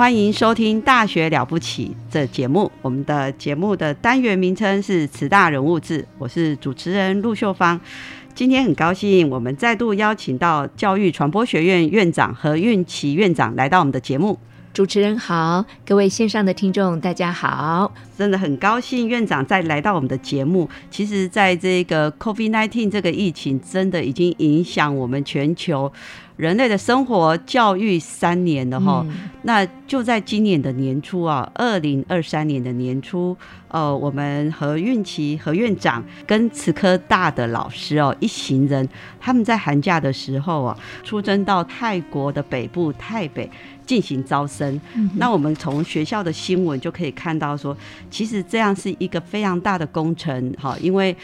欢迎收听《大学了不起》这节目。我们的节目的单元名称是“慈大人物志”，我是主持人陆秀芳。今天很高兴，我们再度邀请到教育传播学院院长何运琪院长来到我们的节目。主持人好，各位线上的听众大家好，真的很高兴院长再来到我们的节目。其实，在这个 COVID-19 这个疫情，真的已经影响我们全球。人类的生活教育三年了哈，那就在今年的年初啊，二零二三年的年初，呃，我们何运琪何院长跟慈科大的老师哦，一行人，他们在寒假的时候啊，出征到泰国的北部泰北进行招生。那我们从学校的新闻就可以看到说，其实这样是一个非常大的工程哈，因为。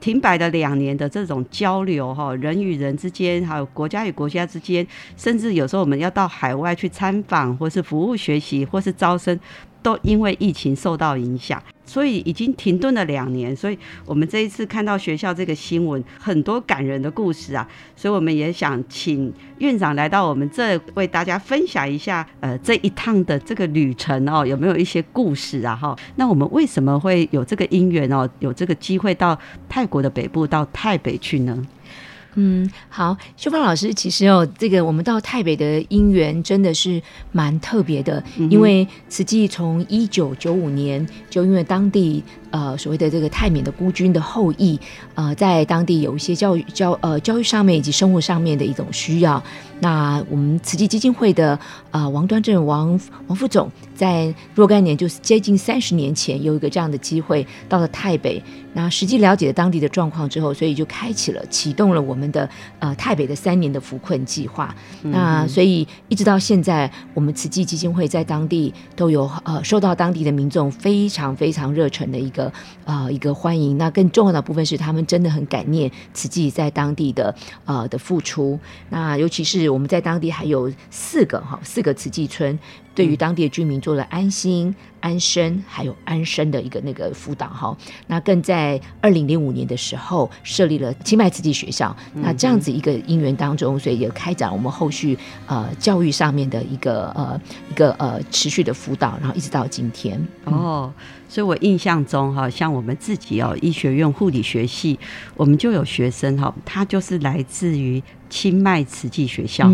停摆的两年的这种交流哈，人与人之间，还有国家与国家之间，甚至有时候我们要到海外去参访，或是服务学习，或是招生。都因为疫情受到影响，所以已经停顿了两年。所以我们这一次看到学校这个新闻，很多感人的故事啊，所以我们也想请院长来到我们这，为大家分享一下，呃，这一趟的这个旅程哦，有没有一些故事啊？哈，那我们为什么会有这个因缘哦，有这个机会到泰国的北部，到泰北去呢？嗯，好，秀芳老师，其实哦，这个我们到台北的姻缘真的是蛮特别的，因为慈济从一九九五年就因为当地。呃，所谓的这个泰缅的孤军的后裔，呃，在当地有一些教育教呃教育上面以及生活上面的一种需要。那我们慈济基金会的呃王端正王王副总，在若干年就是接近三十年前，有一个这样的机会到了台北，那实际了解了当地的状况之后，所以就开启了启动了我们的呃台北的三年的扶困计划。那所以一直到现在，我们慈济基金会在当地都有呃受到当地的民众非常非常热忱的一个。啊，一个欢迎。那更重要的部分是，他们真的很感念慈济在当地的呃的付出。那尤其是我们在当地还有四个哈，四个慈济村。对于当地的居民做了安心、安身还有安身的一个那个辅导哈，那更在二零零五年的时候设立了清迈慈济学校，那这样子一个因缘当中，所以也开展我们后续呃教育上面的一个呃一个呃持续的辅导，然后一直到今天。哦，所以我印象中哈，像我们自己哦医学院护理学系，我们就有学生哈，他就是来自于。清迈慈济学校，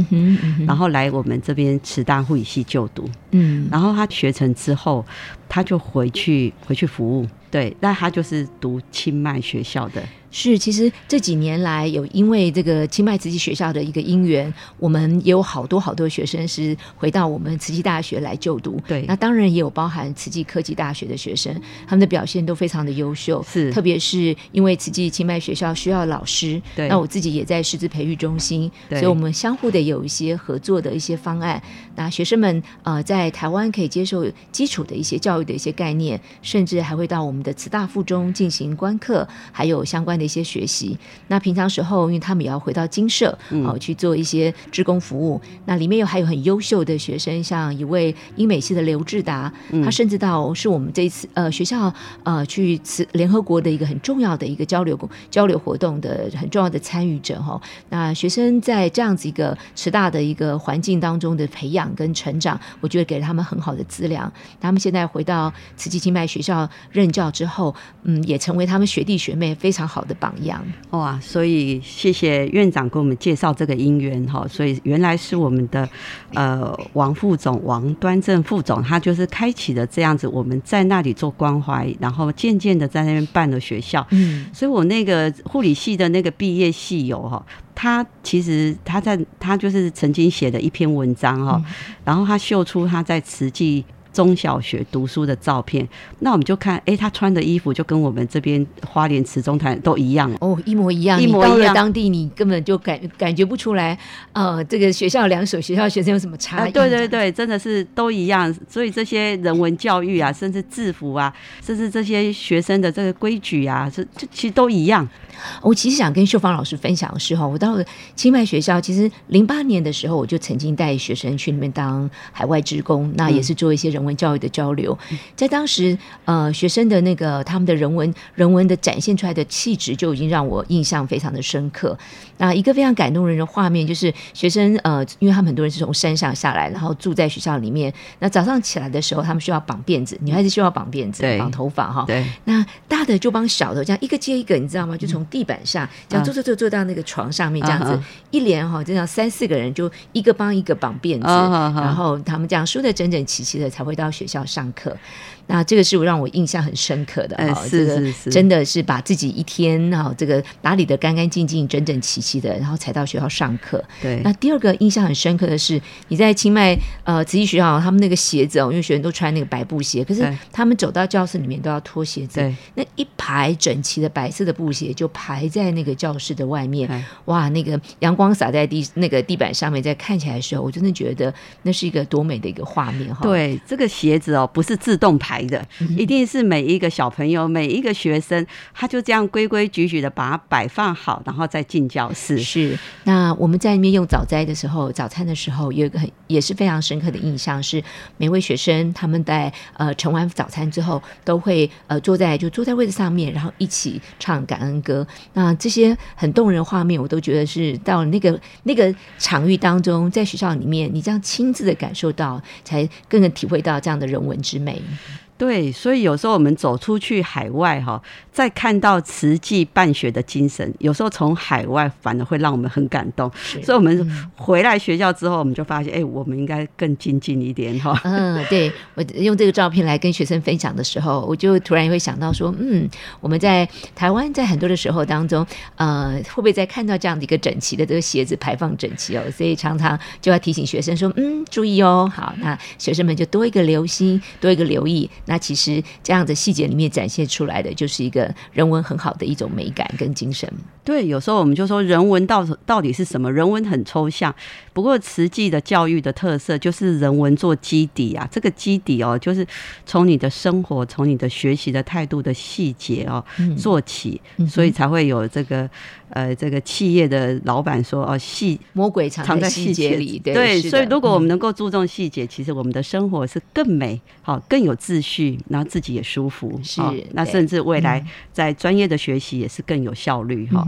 然后来我们这边慈大护理系就读，嗯，然后他学成之后，他就回去回去服务，对，那他就是读清迈学校的。是，其实这几年来有因为这个清迈慈济学校的一个因缘，我们也有好多好多学生是回到我们慈济大学来就读。对，那当然也有包含慈济科技大学的学生，他们的表现都非常的优秀。是，特别是因为慈济清迈学校需要老师，对，那我自己也在师资培育中心，所以我们相互的有一些合作的一些方案。那学生们呃在台湾可以接受基础的一些教育的一些概念，甚至还会到我们的慈大附中进行观课，还有相关的。一些学习。那平常时候，因为他们也要回到金社哦去做一些职工服务。那里面又还有很优秀的学生，像一位英美系的刘志达，他甚至到是我们这一次呃学校呃去慈联合国的一个很重要的一个交流交流活动的很重要的参与者哈。那学生在这样子一个慈大的一个环境当中的培养跟成长，我觉得给了他们很好的资粮。他们现在回到慈济清迈学校任教之后，嗯，也成为他们学弟学妹非常好的榜样。哇，所以谢谢院长给我们介绍这个因缘哈。所以原来是我们的呃王副总王端正副总，他就是开启了这样子，我们在那里做关怀，然后渐渐的在那边办了学校。嗯，所以我那个护理系的那个毕业系友哈，他其实他在他就是曾经写的一篇文章哈，然后他秀出他在慈济。中小学读书的照片，那我们就看，哎，他穿的衣服就跟我们这边花莲池中台都一样哦，一模一样。一模一样。当地你根本就感感觉不出来，呃，这个学校两所学校学生有什么差异？对对对，真的是都一样。所以这些人文教育啊，甚至制服啊，甚至这些学生的这个规矩啊，这这其实都一样。我其实想跟秀芳老师分享的是哈，我到了清迈学校，其实零八年的时候，我就曾经带学生去那边当海外职工，那也是做一些人文教育的交流。在当时，呃，学生的那个他们的人文人文的展现出来的气质，就已经让我印象非常的深刻。那一个非常感动人的画面，就是学生呃，因为他们很多人是从山上下来，然后住在学校里面。那早上起来的时候，他们需要绑辫子，女孩子需要绑辫子、绑头发哈。对。那大的就帮小的这样一个接一个，你知道吗？就从地板上这样坐坐坐坐到那个床上面，这样子一连哈，这样三四个人就一个帮一个绑辫子，然后他们这样梳的整整齐齐的才会回到学校上课。那这个是让我印象很深刻的哈，这个真的是把自己一天哈这个打理的干干净净、整整齐齐的，然后才到学校上课。对。那第二个印象很深刻的是，你在清迈呃慈济学校，他们那个鞋子哦，因为学生都穿那个白布鞋，可是他们走到教室里面都要脱鞋子。对。那一排整齐的白色的布鞋就排在那个教室的外面，哇，那个阳光洒在地那个地板上面，在看起来的时候，我真的觉得那是一个多美的一个画面哈。对，这个鞋子哦，不是自动排。排的一定是每一个小朋友、每一个学生，他就这样规规矩矩的把它摆放好，然后再进教室。是。那我们在里面用早斋的时候，早餐的时候有一个很也是非常深刻的印象，是每位学生他们在呃盛完早餐之后，都会呃坐在就坐在位置上面，然后一起唱感恩歌。那这些很动人画面，我都觉得是到那个那个场域当中，在学校里面，你这样亲自的感受到，才更能体会到这样的人文之美。对，所以有时候我们走出去海外哈，再看到慈济办学的精神，有时候从海外反而会让我们很感动。所以，我们回来学校之后，我们就发现，哎，我们应该更精进一点哈。嗯，对我用这个照片来跟学生分享的时候，我就突然会想到说，嗯，我们在台湾在很多的时候当中，呃，会不会在看到这样的一个整齐的这个鞋子排放整齐哦？所以常常就要提醒学生说，嗯，注意哦。好，那学生们就多一个留心，多一个留意。那其实这样的细节里面展现出来的，就是一个人文很好的一种美感跟精神。对，有时候我们就说人文到到底是什么？人文很抽象，不过实际的教育的特色就是人文做基底啊。这个基底哦，就是从你的生活、从你的学习的态度的细节哦做起，所以才会有这个。呃，这个企业的老板说：“哦，细魔鬼藏在细节里。”对，所以如果我们能够注重细节，其实我们的生活是更美，好，更有秩序，然后自己也舒服。是，那甚至未来在专业的学习也是更有效率哈。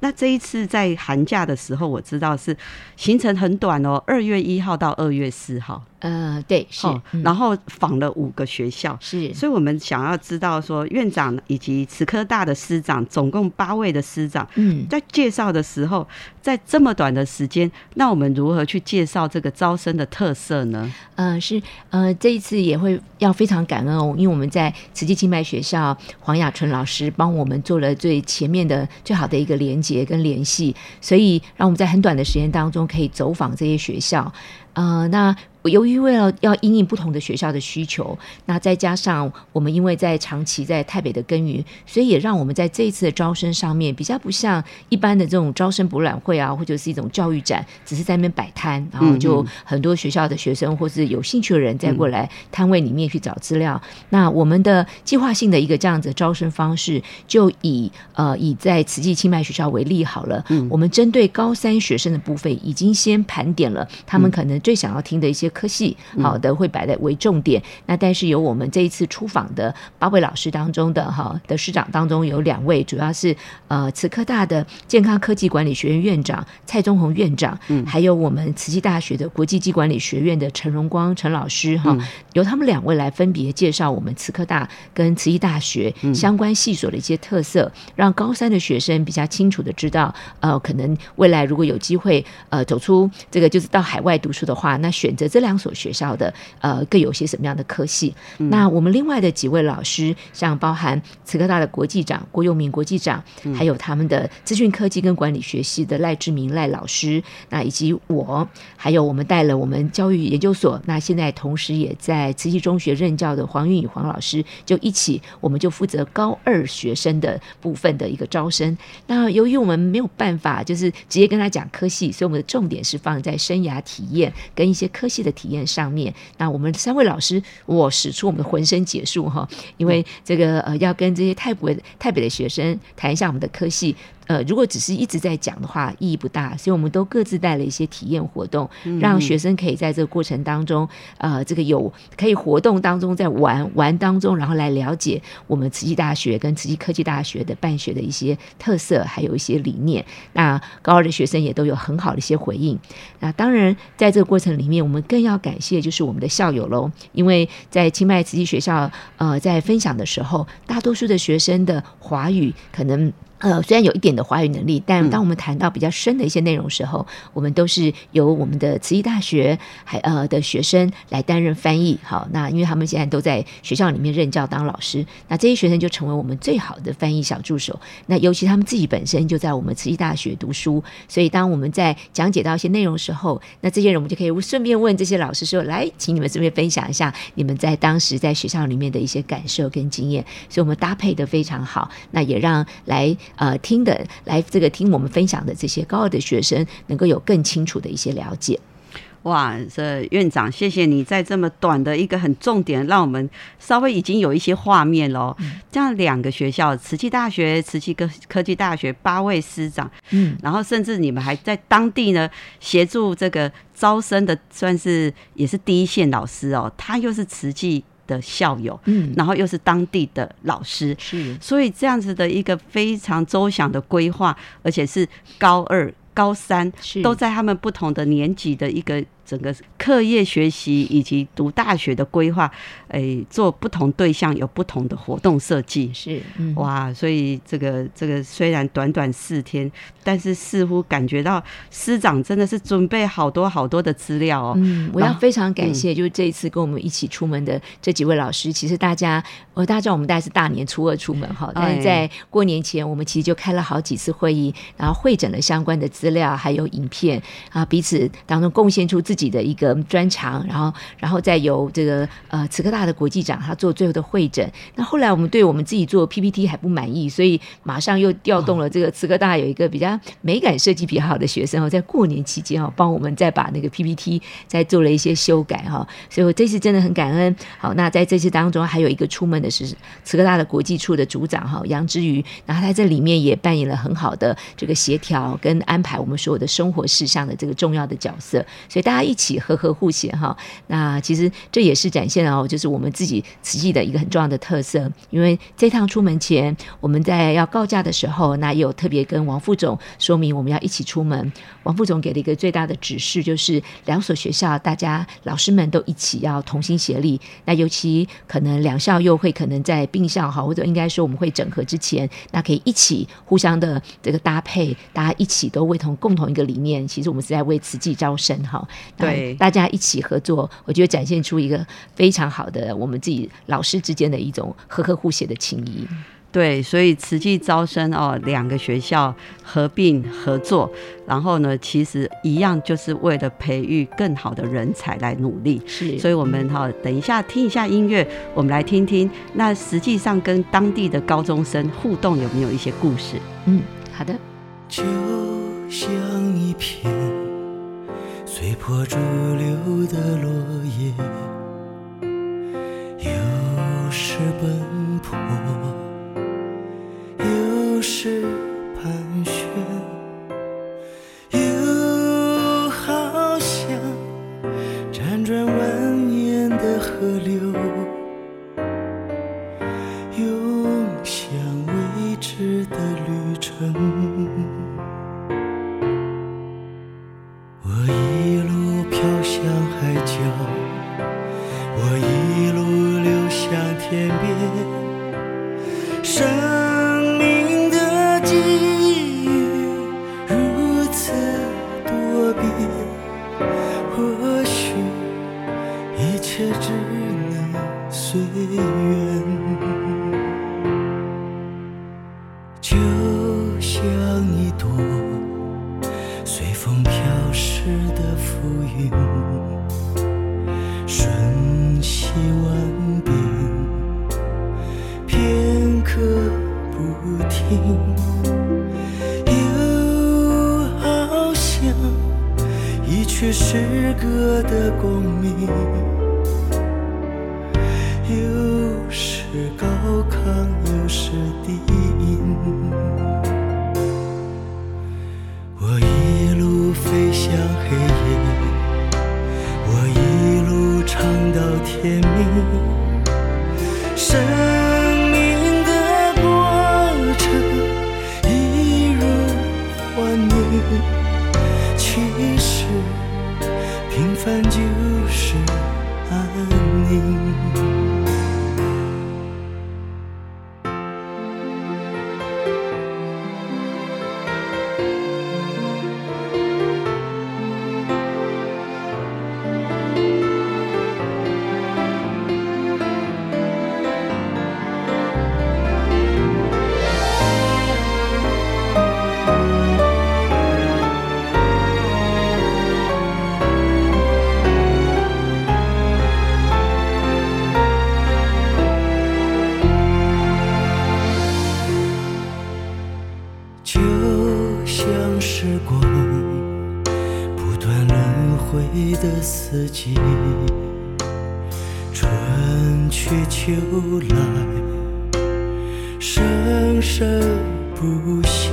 那这一次在寒假的时候，我知道是行程很短哦，二月一号到二月四号。呃，对，是，然后访了五个学校，是，所以我们想要知道说，院长以及慈科大的师长，总共八位的师长，嗯，在介绍的时候，在这么短的时间，那我们如何去介绍这个招生的特色呢？呃，是，呃，这一次也会要非常感恩哦，因为我们在慈济清迈学校黄雅纯老师帮我们做了最前面的最好的一个连接跟联系，所以让我们在很短的时间当中可以走访这些学校。呃，那由于为了要因应不同的学校的需求，那再加上我们因为在长期在台北的耕耘，所以也让我们在这一次的招生上面比较不像一般的这种招生博览会啊，或者是一种教育展，只是在那边摆摊，然后就很多学校的学生或是有兴趣的人再过来摊位里面去找资料。那我们的计划性的一个这样子招生方式，就以呃以在慈济清迈学校为例好了，我们针对高三学生的部分，已经先盘点了他们可能最想要听的一些科系，好的会摆在为重点。那但是有我们这一次出访的八位老师当中的哈的师长当中有两位，主要是呃慈科大的健康科技管理学院院长蔡宗宏院长，嗯，还有我们慈济大学的国际机管理学院的陈荣光陈老师哈，由他们两位来分别介绍我们慈科大跟慈济大学相关系所的一些特色，让高三的学生比较清楚的知道，呃，可能未来如果有机会呃走出这个就是到海外读书的话，那选择这两所学校的呃各有些什么样的科系？那我们另外的几位老师，像包含慈科大的国际长郭佑明国际长，还有他们的资讯科技跟管理学系的赖志明赖老师，那以及我，还有我们带了我们教育研究所，那现在同时也在慈溪中学任教的黄韵宇黄老师，就一起，我们就负责高二学生的部分的一个招生。那由于我们没有办法就是直接跟他讲科系，所以我们的重点是放在生涯体验跟一些科系的体验上面。那我们三位老师，我使出我们的浑身解数哈，因为这个呃要跟这些太北台北的学生谈一下我们的科系。呃，如果只是一直在讲的话，意义不大。所以我们都各自带了一些体验活动，让学生可以在这个过程当中，呃，这个有可以活动当中在玩玩当中，然后来了解我们慈济大学跟慈济科技大学的办学的一些特色，还有一些理念。那高二的学生也都有很好的一些回应。那当然，在这个过程里面，我们更要感谢就是我们的校友喽，因为在清迈慈济学校，呃，在分享的时候，大多数的学生的华语可能。呃，虽然有一点的华语能力，但当我们谈到比较深的一些内容时候，我们都是由我们的慈济大学还呃的学生来担任翻译。好，那因为他们现在都在学校里面任教当老师，那这些学生就成为我们最好的翻译小助手。那尤其他们自己本身就在我们慈济大学读书，所以当我们在讲解到一些内容时候，那这些人我们就可以顺便问这些老师说：“来，请你们顺便分享一下你们在当时在学校里面的一些感受跟经验。”所以，我们搭配的非常好，那也让来。呃，听的来这个听我们分享的这些高二的学生，能够有更清楚的一些了解。哇，这院长，谢谢你在这么短的一个很重点，让我们稍微已经有一些画面喽。这样两个学校，慈济大学、慈济科科技大学八位师长，嗯，然后甚至你们还在当地呢协助这个招生的，算是也是第一线老师哦。他又是慈济。的校友，嗯，然后又是当地的老师，是，所以这样子的一个非常周详的规划，而且是高二、高三都在他们不同的年级的一个。整个课业学习以及读大学的规划，诶，做不同对象有不同的活动设计，是哇，所以这个这个虽然短短四天，但是似乎感觉到师长真的是准备好多好多的资料哦。嗯，我要非常感谢，就是这一次跟我们一起出门的这几位老师。其实大家，我，大家知道我们大概是大年初二出门哈，但是在过年前，我们其实就开了好几次会议，然后会诊了相关的资料，还有影片啊，彼此当中贡献出自己。自己的一个专长，然后，然后再由这个呃慈科大的国际长他做最后的会诊。那后来我们对我们自己做 PPT 还不满意，所以马上又调动了这个慈科大有一个比较美感设计比较好的学生哦，在过年期间哦，帮我们再把那个 PPT 再做了一些修改哈。所以我这次真的很感恩。好，那在这次当中还有一个出门的是慈科大的国际处的组长哈杨之瑜，然后他在这里面也扮演了很好的这个协调跟安排我们所有的生活事项的这个重要的角色。所以大家。一起和和互协哈，那其实这也是展现了哦，就是我们自己慈济的一个很重要的特色。因为这趟出门前，我们在要告假的时候，那有特别跟王副总说明我们要一起出门。王副总给了一个最大的指示，就是两所学校大家老师们都一起要同心协力。那尤其可能两校又会可能在并校哈，或者应该说我们会整合之前，那可以一起互相的这个搭配，大家一起都为同共同一个理念。其实我们是在为慈济招生哈。对，大家一起合作，我觉得展现出一个非常好的我们自己老师之间的一种和和互协的情谊。对，所以慈济招生哦，两个学校合并合作，然后呢，其实一样就是为了培育更好的人才来努力。是，所以我们哈，等一下听一下音乐，我们来听听，那实际上跟当地的高中生互动有没有一些故事？嗯，好的。就像一片随波逐流的落叶，有时奔深甜蜜生命的过程一如幻影其实平凡就是安宁。你的四季春去秋来生生不息。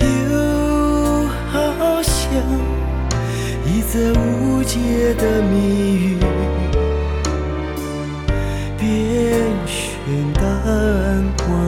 又好像一则无解的谜语遍寻难光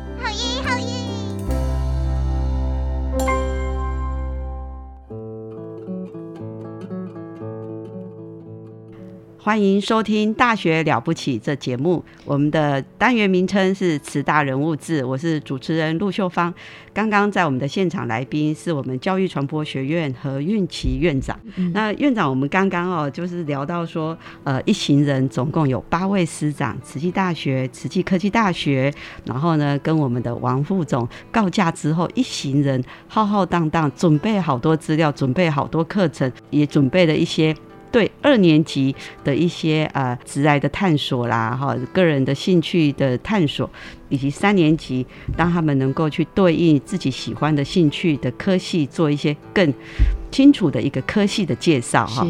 欢迎收听《大学了不起》这节目。我们的单元名称是“慈大人物志”，我是主持人陆秀芳。刚刚在我们的现场来宾是我们教育传播学院何运琪院长。那院长，我们刚刚哦，就是聊到说，呃，一行人总共有八位师长，慈济大学、慈济科技大学，然后呢，跟我们的王副总告假之后，一行人浩浩荡荡准备好多资料，准备好多课程，也准备了一些。对二年级的一些呃职来的探索啦，哈，个人的兴趣的探索，以及三年级，让他们能够去对应自己喜欢的兴趣的科系，做一些更清楚的一个科系的介绍，哈。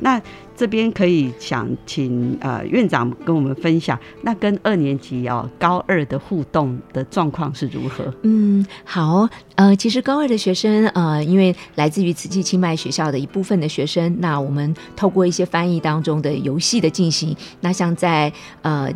那。这边可以想请呃院长跟我们分享，那跟二年级哦高二的互动的状况是如何？嗯，好，呃，其实高二的学生呃，因为来自于慈济清迈学校的一部分的学生，那我们透过一些翻译当中的游戏的进行，那像在呃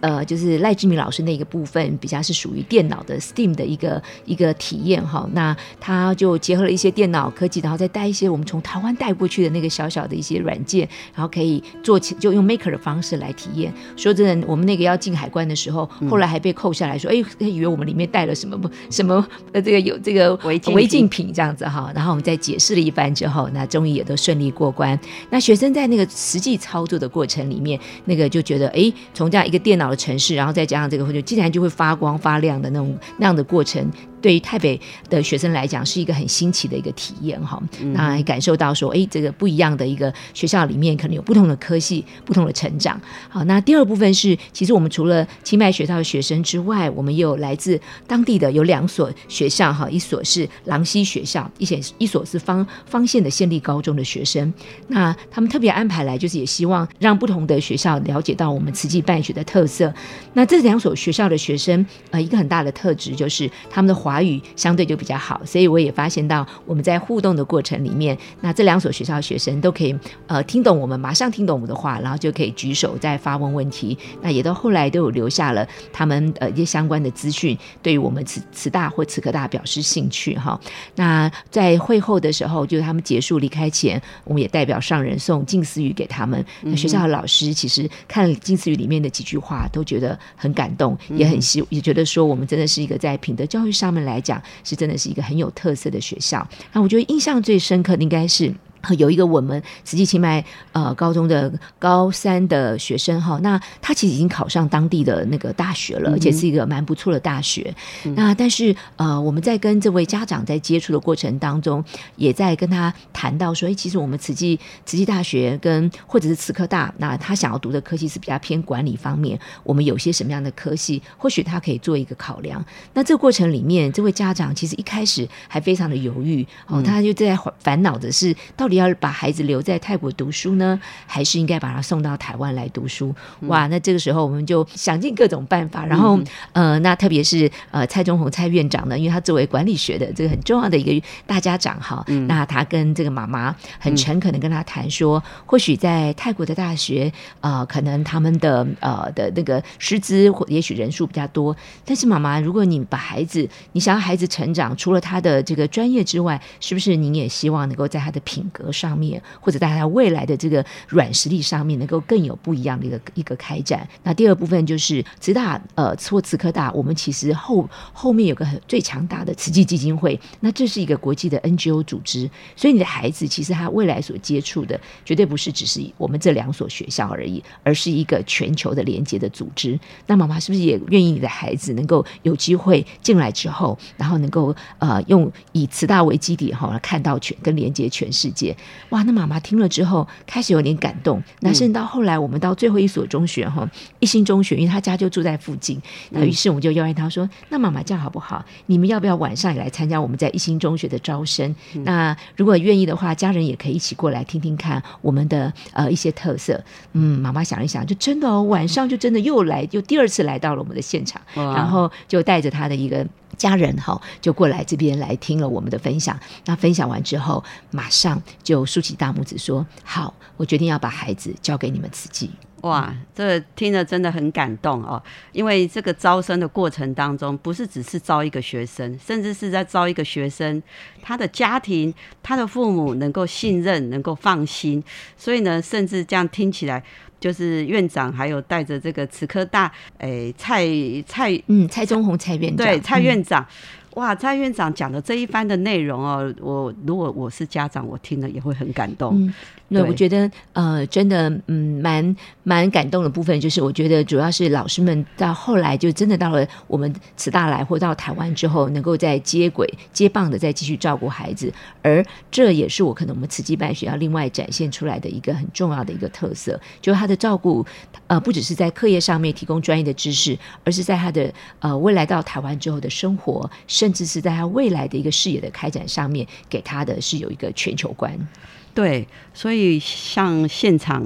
呃就是赖志明老师那个部分，比较是属于电脑的 STEAM 的一个一个体验哈，那他就结合了一些电脑科技，然后再带一些我们从台湾带过去的那个小小的一些软件。然后可以做起，就用 maker 的方式来体验。说真的，我们那个要进海关的时候，后来还被扣下来说，哎，以为我们里面带了什么不什么呃，这个有这个违违禁品这样子哈。然后我们再解释了一番之后，那终于也都顺利过关。那学生在那个实际操作的过程里面，那个就觉得，哎，从这样一个电脑的城市，然后再加上这个，就竟然就会发光发亮的那种那样的过程。对于台北的学生来讲，是一个很新奇的一个体验哈。那感受到说，哎，这个不一样的一个学校里面，可能有不同的科系、不同的成长。好，那第二部分是，其实我们除了清迈学校的学生之外，我们也有来自当地的有两所学校哈，一所是狼溪学校，一些一所是方方县的县立高中的学生。那他们特别安排来，就是也希望让不同的学校了解到我们慈济办学的特色。那这两所学校的学生，呃，一个很大的特质就是他们的华。华语相对就比较好，所以我也发现到我们在互动的过程里面，那这两所学校的学生都可以呃听懂我们，马上听懂我们的话，然后就可以举手再发问问题。那也都后来都有留下了他们呃一些相关的资讯，对于我们慈慈大或慈科大表示兴趣哈。那在会后的时候，就是他们结束离开前，我们也代表上人送近思语给他们。那学校的老师其实看近思语里面的几句话，都觉得很感动，也很希也觉得说我们真的是一个在品德教育上面。来讲是真的是一个很有特色的学校，那我觉得印象最深刻的应该是。有一个我们慈济清迈呃高中的高三的学生哈，那他其实已经考上当地的那个大学了，而且是一个蛮不错的大学。那但是呃我们在跟这位家长在接触的过程当中，也在跟他谈到说，哎，其实我们慈济慈济大学跟或者是慈科大，那他想要读的科系是比较偏管理方面，我们有些什么样的科系，或许他可以做一个考量。那这个过程里面，这位家长其实一开始还非常的犹豫哦，他就在烦恼的是到底。要把孩子留在泰国读书呢，还是应该把他送到台湾来读书？哇，那这个时候我们就想尽各种办法。然后，呃，那特别是呃蔡中宏蔡院长呢，因为他作为管理学的这个很重要的一个大家长哈，那他跟这个妈妈很诚恳的跟他谈说，或许在泰国的大学啊，可能他们的呃的那个师资或也许人数比较多，但是妈妈，如果你把孩子，你想要孩子成长，除了他的这个专业之外，是不是您也希望能够在他的品格？上面或者在他未来的这个软实力上面，能够更有不一样的一个一个开展。那第二部分就是慈大呃或慈科大，我们其实后后面有个很最强大的慈济基金会，那这是一个国际的 NGO 组织，所以你的孩子其实他未来所接触的绝对不是只是我们这两所学校而已，而是一个全球的连接的组织。那妈妈是不是也愿意你的孩子能够有机会进来之后，然后能够呃用以慈大为基底哈，看到全跟连接全世界？哇，那妈妈听了之后开始有点感动。那甚至到后来，我们到最后一所中学哈，一心中学，因为他家就住在附近。那于是我们就邀约他说：“那妈妈这样好不好？你们要不要晚上也来参加我们在一心中学的招生？那如果愿意的话，家人也可以一起过来听听看我们的呃一些特色。”嗯，妈妈想一想，就真的哦，晚上就真的又来，又第二次来到了我们的现场，然后就带着他的一个。家人哈就过来这边来听了我们的分享，那分享完之后，马上就竖起大拇指说：“好，我决定要把孩子交给你们自己。”哇，这听了真的很感动哦！因为这个招生的过程当中，不是只是招一个学生，甚至是在招一个学生，他的家庭、他的父母能够信任、能够放心。所以呢，甚至这样听起来，就是院长还有带着这个慈科大，诶，蔡蔡嗯，蔡宗红蔡院长，对，蔡院长。哇，蔡院长讲的这一番的内容哦，我如果我是家长，我听了也会很感动。嗯，对，我觉得呃，真的，嗯，蛮蛮感动的部分，就是我觉得主要是老师们到后来就真的到了我们慈大来或到台湾之后，能够在接轨接棒的再继续照顾孩子，而这也是我可能我们慈济办学要另外展现出来的一个很重要的一个特色，就是他的照顾，呃，不只是在课业上面提供专业的知识，而是在他的呃未来到台湾之后的生活。甚至是在他未来的一个事业的开展上面，给他的是有一个全球观。对，所以像现场，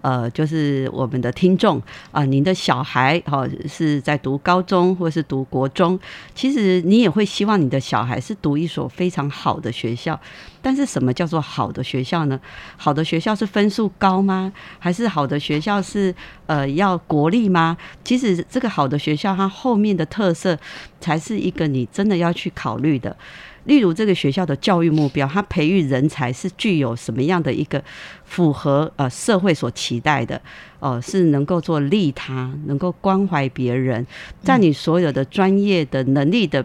呃，就是我们的听众啊，您的小孩哈是在读高中或是读国中，其实你也会希望你的小孩是读一所非常好的学校。但是什么叫做好的学校呢？好的学校是分数高吗？还是好的学校是呃要国立吗？其实这个好的学校它后面的特色才是一个你真的要去考虑的。例如这个学校的教育目标，它培育人才是具有什么样的一个符合呃社会所期待的？哦，是能够做利他，能够关怀别人，在你所有的专业的能力的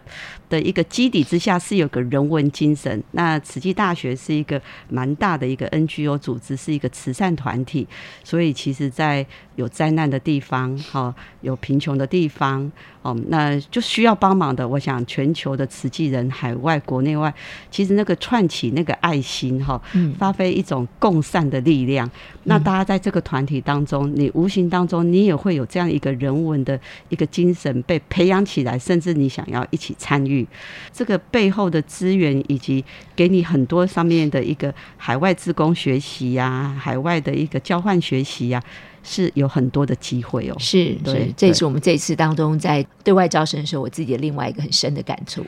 的一个基底之下，是有个人文精神。那慈济大学是一个蛮大的一个 NGO 组织，是一个慈善团体，所以其实在有灾难的地方，哈，有贫穷的地方，哦，那就需要帮忙的。我想全球的慈济人，海外、国内外，其实那个串起那个爱心，哈，发挥一种共善的力量。那大家在这个团体当中。你无形当中，你也会有这样一个人文的一个精神被培养起来，甚至你想要一起参与这个背后的资源，以及给你很多上面的一个海外自工学习呀，海外的一个交换学习呀，是有很多的机会哦。是，是，这是我们这一次当中在对外招生的时候，我自己的另外一个很深的感触。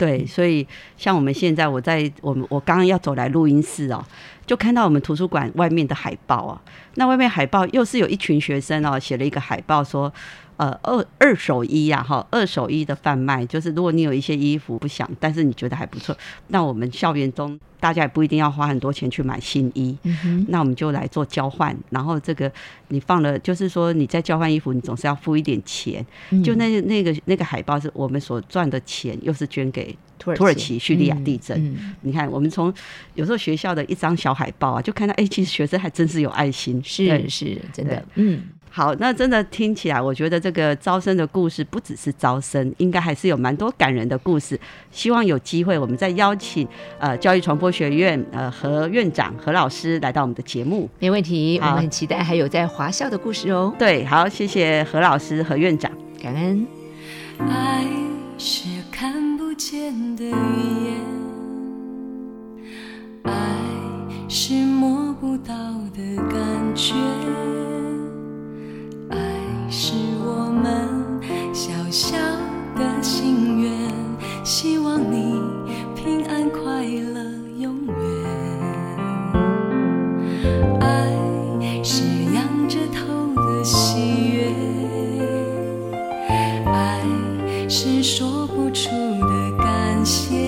对，所以像我们现在，我在我们我刚刚要走来录音室哦，就看到我们图书馆外面的海报啊。那外面海报又是有一群学生哦，写了一个海报说，呃，二二手衣呀，哈，二手衣的贩卖，就是如果你有一些衣服不想，但是你觉得还不错，那我们校园中。大家也不一定要花很多钱去买新衣，那我们就来做交换。然后这个你放了，就是说你在交换衣服，你总是要付一点钱。就那那个那个海报是我们所赚的钱，又是捐给土耳其叙利亚地震。你看，我们从有时候学校的一张小海报啊，就看到哎，其实学生还真是有爱心，是是真的，嗯。好，那真的听起来，我觉得这个招生的故事不只是招生，应该还是有蛮多感人的故事。希望有机会，我们再邀请呃教育传播学院呃何院长何老师来到我们的节目。没问题，我们很期待还有在华校的故事哦。对，好，谢谢何老师何院长，感恩。爱是看不见的语言，爱是摸不到的感觉。是我们小小的心愿，希望你平安快乐永远。爱是仰着头的喜悦，爱是说不出的感谢，